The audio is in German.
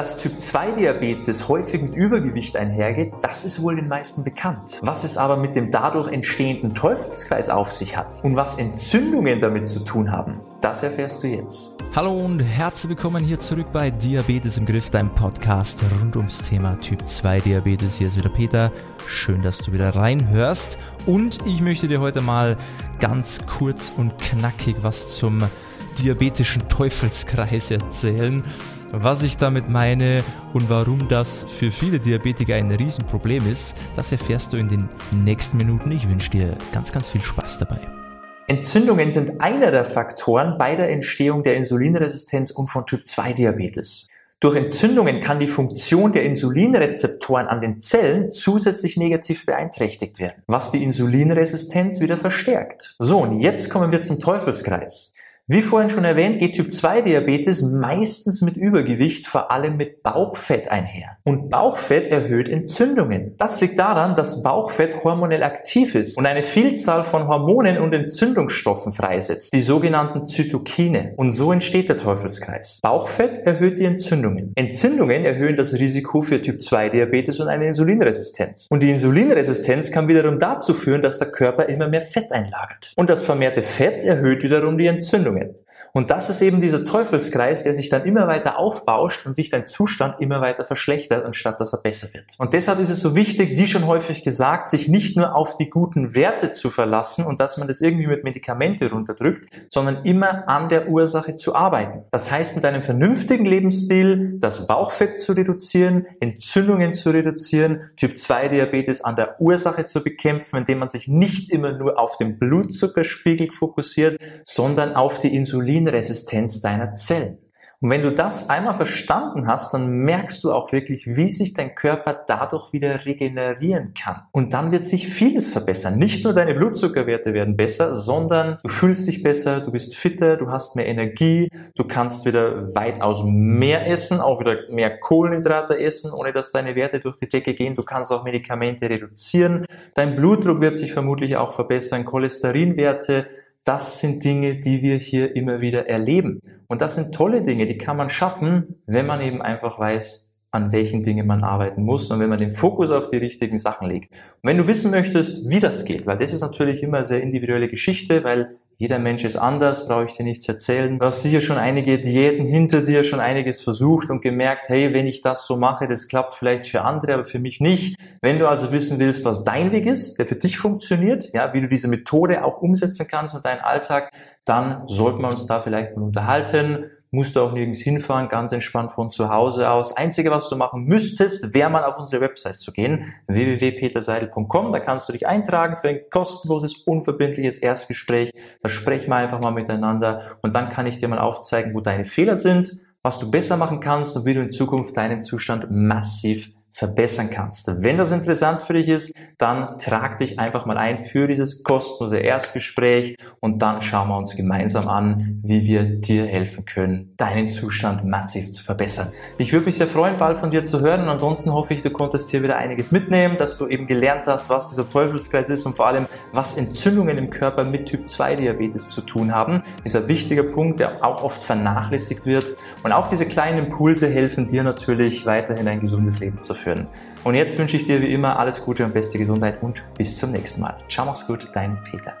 Dass Typ-2-Diabetes häufig mit Übergewicht einhergeht, das ist wohl den meisten bekannt. Was es aber mit dem dadurch entstehenden Teufelskreis auf sich hat und was Entzündungen damit zu tun haben, das erfährst du jetzt. Hallo und herzlich willkommen hier zurück bei Diabetes im Griff, deinem Podcast rund ums Thema Typ 2 Diabetes. Hier ist wieder Peter. Schön, dass du wieder reinhörst. Und ich möchte dir heute mal ganz kurz und knackig was zum diabetischen Teufelskreis erzählen. Was ich damit meine und warum das für viele Diabetiker ein Riesenproblem ist, das erfährst du in den nächsten Minuten. Ich wünsche dir ganz, ganz viel Spaß dabei. Entzündungen sind einer der Faktoren bei der Entstehung der Insulinresistenz und von Typ-2-Diabetes. Durch Entzündungen kann die Funktion der Insulinrezeptoren an den Zellen zusätzlich negativ beeinträchtigt werden, was die Insulinresistenz wieder verstärkt. So, und jetzt kommen wir zum Teufelskreis. Wie vorhin schon erwähnt, geht Typ-2-Diabetes meistens mit Übergewicht, vor allem mit Bauchfett einher. Und Bauchfett erhöht Entzündungen. Das liegt daran, dass Bauchfett hormonell aktiv ist und eine Vielzahl von Hormonen und Entzündungsstoffen freisetzt, die sogenannten Zytokine. Und so entsteht der Teufelskreis. Bauchfett erhöht die Entzündungen. Entzündungen erhöhen das Risiko für Typ-2-Diabetes und eine Insulinresistenz. Und die Insulinresistenz kann wiederum dazu führen, dass der Körper immer mehr Fett einlagert. Und das vermehrte Fett erhöht wiederum die Entzündungen. Entzündungen. Und das ist eben dieser Teufelskreis, der sich dann immer weiter aufbauscht und sich dein Zustand immer weiter verschlechtert, anstatt dass er besser wird. Und deshalb ist es so wichtig, wie schon häufig gesagt, sich nicht nur auf die guten Werte zu verlassen und dass man das irgendwie mit Medikamente runterdrückt, sondern immer an der Ursache zu arbeiten. Das heißt, mit einem vernünftigen Lebensstil das Bauchfett zu reduzieren, Entzündungen zu reduzieren, Typ-2-Diabetes an der Ursache zu bekämpfen, indem man sich nicht immer nur auf den Blutzuckerspiegel fokussiert, sondern auf die Insulin Insulinresistenz deiner Zellen. Und wenn du das einmal verstanden hast, dann merkst du auch wirklich, wie sich dein Körper dadurch wieder regenerieren kann. Und dann wird sich vieles verbessern. Nicht nur deine Blutzuckerwerte werden besser, sondern du fühlst dich besser, du bist fitter, du hast mehr Energie, du kannst wieder weitaus mehr essen, auch wieder mehr Kohlenhydrate essen, ohne dass deine Werte durch die Decke gehen. Du kannst auch Medikamente reduzieren. Dein Blutdruck wird sich vermutlich auch verbessern, Cholesterinwerte das sind Dinge, die wir hier immer wieder erleben. Und das sind tolle Dinge, die kann man schaffen, wenn man eben einfach weiß, an welchen Dingen man arbeiten muss und wenn man den Fokus auf die richtigen Sachen legt. Und wenn du wissen möchtest, wie das geht, weil das ist natürlich immer eine sehr individuelle Geschichte, weil jeder Mensch ist anders, brauche ich dir nichts erzählen. Du hast sicher schon einige Diäten hinter dir, schon einiges versucht und gemerkt, hey, wenn ich das so mache, das klappt vielleicht für andere, aber für mich nicht. Wenn du also wissen willst, was dein Weg ist, der für dich funktioniert, ja, wie du diese Methode auch umsetzen kannst in deinen Alltag, dann sollten wir uns da vielleicht mal unterhalten musst du auch nirgends hinfahren, ganz entspannt von zu Hause aus. Einzige, was du machen müsstest, wäre mal auf unsere Website zu gehen, www.peterseidel.com. Da kannst du dich eintragen für ein kostenloses, unverbindliches Erstgespräch. Da sprechen wir einfach mal miteinander und dann kann ich dir mal aufzeigen, wo deine Fehler sind, was du besser machen kannst und wie du in Zukunft deinen Zustand massiv verbessern kannst. Wenn das interessant für dich ist, dann trag dich einfach mal ein für dieses kostenlose Erstgespräch und dann schauen wir uns gemeinsam an, wie wir dir helfen können, deinen Zustand massiv zu verbessern. Ich würde mich sehr freuen, bald von dir zu hören und ansonsten hoffe ich, du konntest hier wieder einiges mitnehmen, dass du eben gelernt hast, was dieser Teufelskreis ist und vor allem, was Entzündungen im Körper mit Typ 2 Diabetes zu tun haben. Dieser wichtige Punkt, der auch oft vernachlässigt wird und auch diese kleinen Impulse helfen dir natürlich weiterhin ein gesundes Leben zu führen. Und jetzt wünsche ich dir wie immer alles Gute und beste Gesundheit und bis zum nächsten Mal. Ciao, mach's gut, dein Peter.